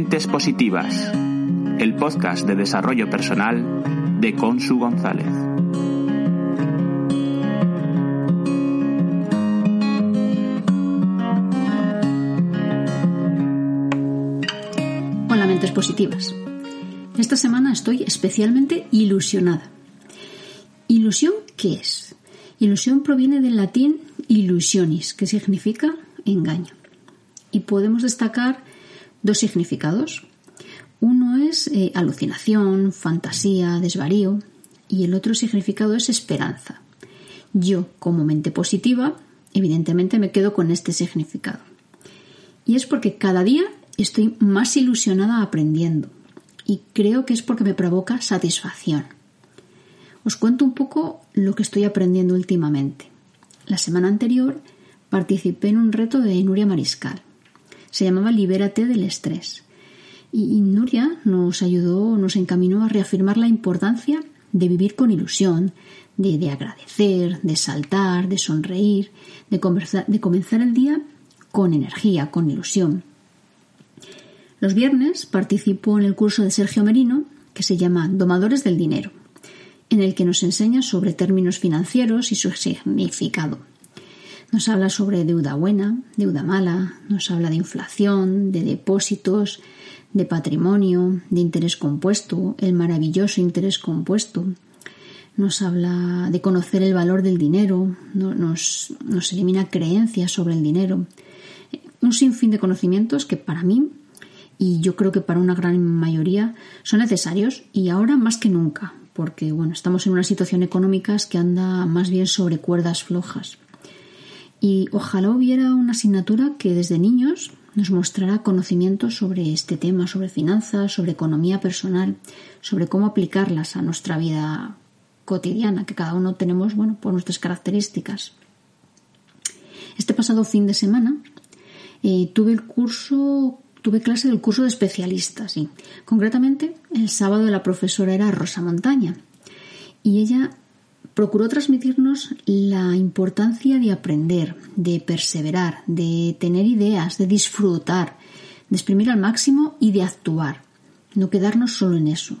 Mentes Positivas, el podcast de desarrollo personal de Consu González. Hola Mentes Positivas. Esta semana estoy especialmente ilusionada. ¿Ilusión qué es? Ilusión proviene del latín illusionis, que significa engaño. Y podemos destacar dos significados. Uno es eh, alucinación, fantasía, desvarío y el otro significado es esperanza. Yo, como mente positiva, evidentemente me quedo con este significado. Y es porque cada día estoy más ilusionada aprendiendo y creo que es porque me provoca satisfacción. Os cuento un poco lo que estoy aprendiendo últimamente. La semana anterior participé en un reto de Nuria Mariscal. Se llamaba Libérate del estrés. Y Nuria nos ayudó, nos encaminó a reafirmar la importancia de vivir con ilusión, de, agradecer, de saltar, de sonreír, de, comenzar el día con energía, con ilusión. Los viernes participo en el curso de Sergio Merino que se llama Domadores del Dinero, en el que nos enseña sobre términos financieros y su significado. Nos habla sobre deuda buena, deuda mala, nos habla de inflación, de depósitos, de patrimonio, de interés compuesto, el maravilloso interés compuesto. Nos habla de conocer el valor del dinero, nos, nos elimina creencias sobre el dinero. Un sinfín de conocimientos que para mí y yo creo que para una gran mayoría son necesarios y ahora más que nunca, porque bueno, estamos en una situación económica que anda más bien sobre cuerdas flojas. Y ojalá hubiera una asignatura que desde niños nos mostrara conocimientos sobre este tema, sobre finanzas, sobre economía personal, sobre cómo aplicarlas a nuestra vida cotidiana, que cada uno tenemos, bueno, por nuestras características. Este pasado fin de semana eh, tuve el curso, tuve clase del curso de especialistas, y concretamente el sábado la profesora era Rosa Montaña y ella procuró transmitirnos la importancia de aprender, de perseverar, de tener ideas, de disfrutar, de exprimir al máximo y de actuar, no quedarnos solo en eso.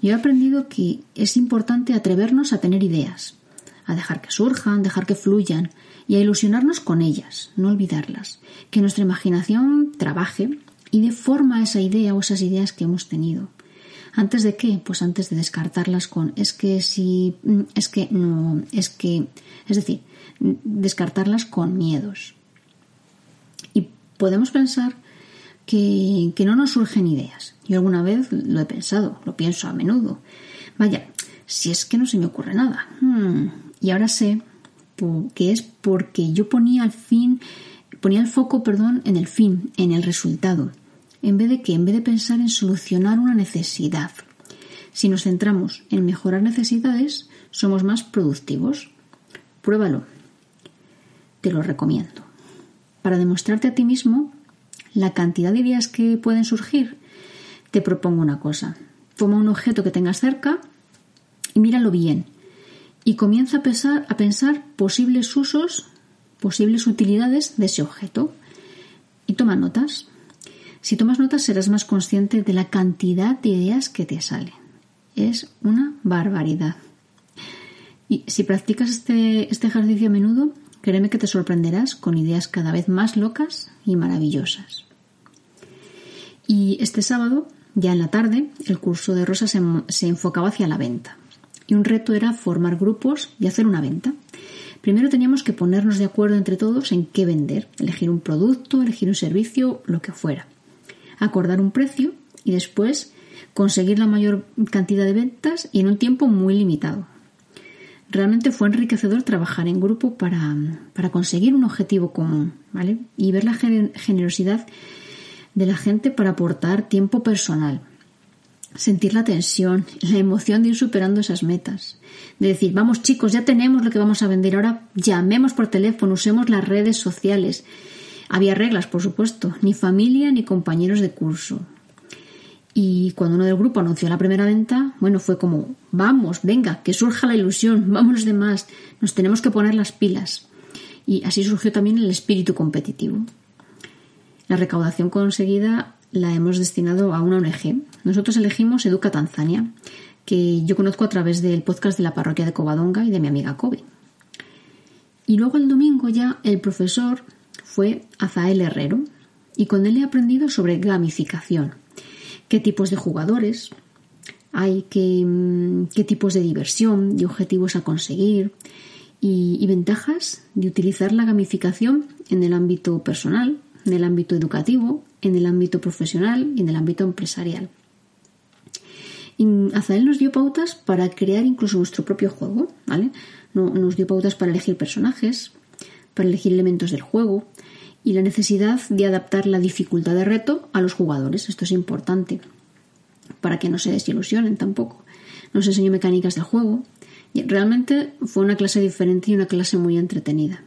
Yo he aprendido que es importante atrevernos a tener ideas, a dejar que surjan, dejar que fluyan y a ilusionarnos con ellas, no olvidarlas, que nuestra imaginación trabaje y dé forma a esa idea o esas ideas que hemos tenido. ¿Antes de qué? Pues antes de descartarlas con es que si, mm, es que no, es que, es decir, descartarlas con miedos. Y podemos pensar que, no nos surgen ideas. Yo alguna vez lo he pensado, lo pienso a menudo. Vaya, si es que no se me ocurre nada. Hmm, y ahora sé que es porque yo ponía al fin, ponía el foco, perdón, en el fin, en el resultado en vez de que, en vez de pensar en solucionar una necesidad. Si nos centramos en mejorar necesidades, somos más productivos. Pruébalo. Te lo recomiendo. Para demostrarte a ti mismo la cantidad de ideas que pueden surgir, te propongo una cosa. Toma un objeto que tengas cerca y míralo bien. Y comienza a a pensar posibles usos, posibles utilidades de ese objeto. Y toma notas. Si tomas notas serás más consciente de la cantidad de ideas que te salen. Es una barbaridad. Y si practicas este, este ejercicio a menudo, créeme que te sorprenderás con ideas cada vez más locas y maravillosas. Y este sábado, ya en la tarde, el curso de Rosa se, se enfocaba hacia la venta. Y un reto era formar grupos y hacer una venta. Primero teníamos que ponernos de acuerdo entre todos en qué vender, elegir un producto, elegir un servicio, lo que fuera acordar un precio y después conseguir la mayor cantidad de ventas y en un tiempo muy limitado. Realmente fue enriquecedor trabajar en grupo para, conseguir un objetivo común, ¿vale? Y ver la generosidad de la gente para aportar tiempo personal. Sentir la tensión, la emoción de ir superando esas metas. De decir, vamos chicos, ya tenemos lo que vamos a vender, ahora llamemos por teléfono, usemos las redes sociales, había reglas, por supuesto, ni familia ni compañeros de curso. Y cuando uno del grupo anunció la primera venta, bueno, fue como, vamos, venga, que surja la ilusión, vámonos de más, nos tenemos que poner las pilas. Y así surgió también el espíritu competitivo. La recaudación conseguida la hemos destinado a una ONG. Nosotros elegimos Educa Tanzania, que yo conozco a través del podcast de la parroquia de Covadonga y de mi amiga Kobe. Y luego el domingo ya el profesor fue Azael Herrero y con él he aprendido sobre gamificación, qué tipos de jugadores hay, qué, mm, tipos de diversión y objetivos a conseguir y, ventajas de utilizar la gamificación en el ámbito personal, en el ámbito educativo, en el ámbito profesional y en el ámbito empresarial. Azael nos dio pautas para crear incluso nuestro propio juego, ¿vale? Nos dio pautas para elegir personajes, para elegir elementos del juego y la necesidad de adaptar la dificultad de reto a los jugadores. Esto es importante para que no se desilusionen tampoco. Nos enseñó mecánicas del juego y realmente fue una clase diferente y una clase muy entretenida.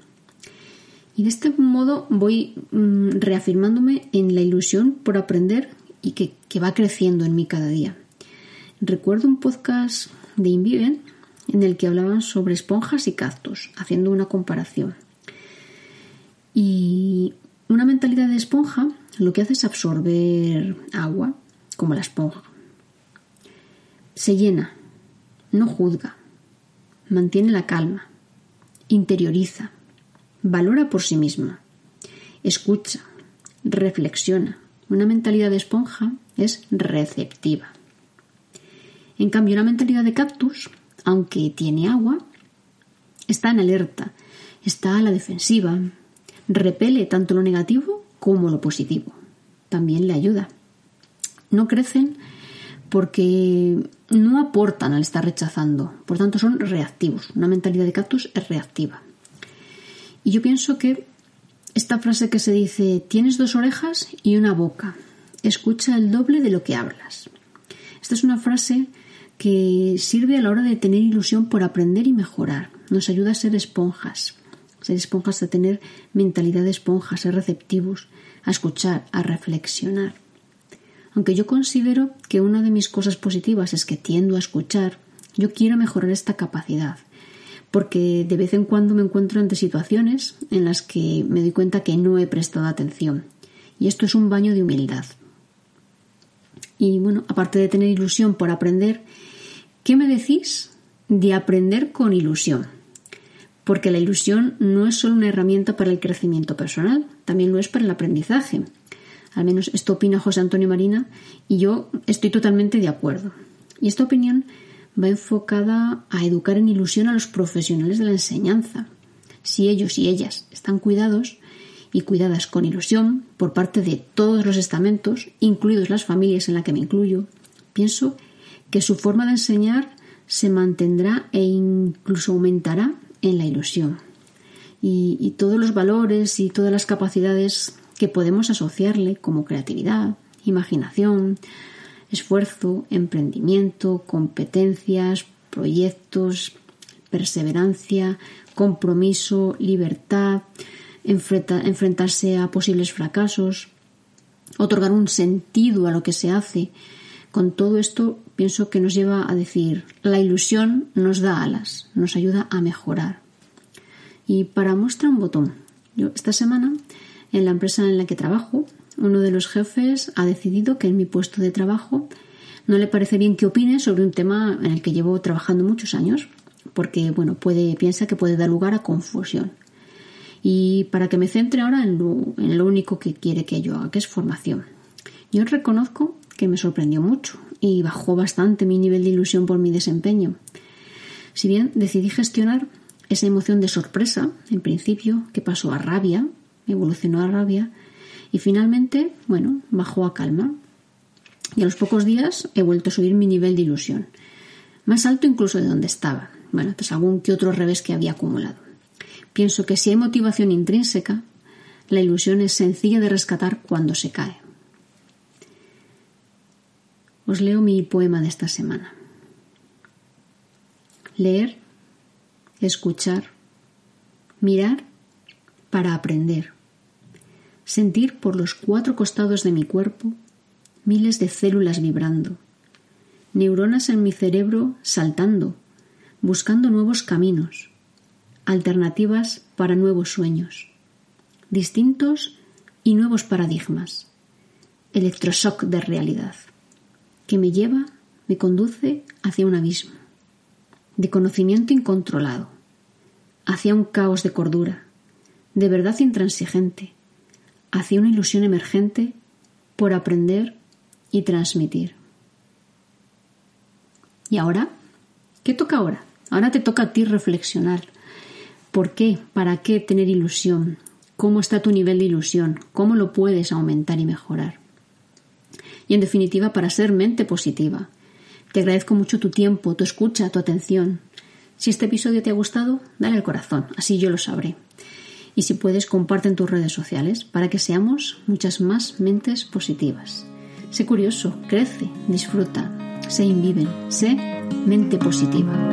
Y de este modo voy mm, reafirmándome en la ilusión por aprender y que, que va creciendo en mí cada día. Recuerdo un podcast de Inviven en el que hablaban sobre esponjas y cactus, haciendo una comparación. Y una mentalidad de esponja lo que hace es absorber agua, como la esponja. Se llena, no juzga, mantiene la calma, interioriza, valora por sí misma, escucha, reflexiona. Una mentalidad de esponja es receptiva. En cambio, una mentalidad de cactus aunque tiene agua, está en alerta, está a la defensiva, repele tanto lo negativo como lo positivo. También le ayuda. No crecen porque no aportan al estar rechazando, por tanto son reactivos. Una mentalidad de cactus es reactiva. Y yo pienso que esta frase que se dice, tienes dos orejas y una boca, escucha el doble de lo que hablas. Esta es una frase que sirve a la hora de tener ilusión por aprender y mejorar. Nos ayuda a ser esponjas, ser esponjas a tener mentalidad de esponja, ser receptivos, a escuchar, a reflexionar. Aunque yo considero que una de mis cosas positivas es que tiendo a escuchar, yo quiero mejorar esta capacidad, porque de vez en cuando me encuentro ante situaciones en las que me doy cuenta que no he prestado atención. Y esto es un baño de humildad. Y bueno, aparte de tener ilusión por aprender, ¿Qué me decís de aprender con ilusión? Porque la ilusión no es solo una herramienta para el crecimiento personal, también lo es para el aprendizaje. Al menos esto opina José Antonio Marina y yo estoy totalmente de acuerdo. Y esta opinión va enfocada a educar en ilusión a los profesionales de la enseñanza. Si ellos y ellas están cuidados y cuidadas con ilusión por parte de todos los estamentos, incluidos las familias en la que me incluyo, pienso que su forma de enseñar se mantendrá e incluso aumentará en la ilusión. Y, todos los valores y todas las capacidades que podemos asociarle como creatividad, imaginación, esfuerzo, emprendimiento, competencias, proyectos, perseverancia, compromiso, libertad, enfrentarse a posibles fracasos, otorgar un sentido a lo que se hace. Con todo esto pienso que nos lleva a decir, la ilusión nos da alas, nos ayuda a mejorar. Y para muestra un botón, yo esta semana en la empresa en la que trabajo, uno de los jefes ha decidido que en mi puesto de trabajo no le parece bien que opine sobre un tema en el que llevo trabajando muchos años, porque bueno, puede, piensa que puede dar lugar a confusión. Y para que me centre ahora en lo, en lo único que quiere que yo haga, que es formación. Yo reconozco que me sorprendió mucho y bajó bastante mi nivel de ilusión por mi desempeño. Si bien decidí gestionar esa emoción de sorpresa, en principio, que pasó a rabia, evolucionó a rabia, y finalmente, bueno, bajó a calma. Y a los pocos días he vuelto a subir mi nivel de ilusión, más alto incluso de donde estaba, bueno, tras algún que otro revés que había acumulado. Pienso que si hay motivación intrínseca, la ilusión es sencilla de rescatar cuando se cae os leo mi poema de esta semana. Leer, escuchar, mirar para aprender, sentir por los cuatro costados de mi cuerpo miles de células vibrando, neuronas en mi cerebro saltando, buscando nuevos caminos, alternativas para nuevos sueños, distintos y nuevos paradigmas, electroshock de realidad que me lleva, me conduce hacia un abismo de conocimiento incontrolado, hacia un caos de cordura, de verdad intransigente, hacia una ilusión emergente por aprender y transmitir. ¿Y ahora? ¿Qué toca ahora? Ahora te toca a ti reflexionar. ¿Por qué? ¿Para qué tener ilusión? ¿Cómo está tu nivel de ilusión? ¿Cómo lo puedes aumentar y mejorar? Y en definitiva, para ser mente positiva. Te agradezco mucho tu tiempo, tu escucha, tu atención. Si este episodio te ha gustado, dale al corazón, así yo lo sabré. Y si puedes, comparte en tus redes sociales para que seamos muchas más mentes positivas. Sé curioso, crece, disfruta, sé inviven, sé mente positiva.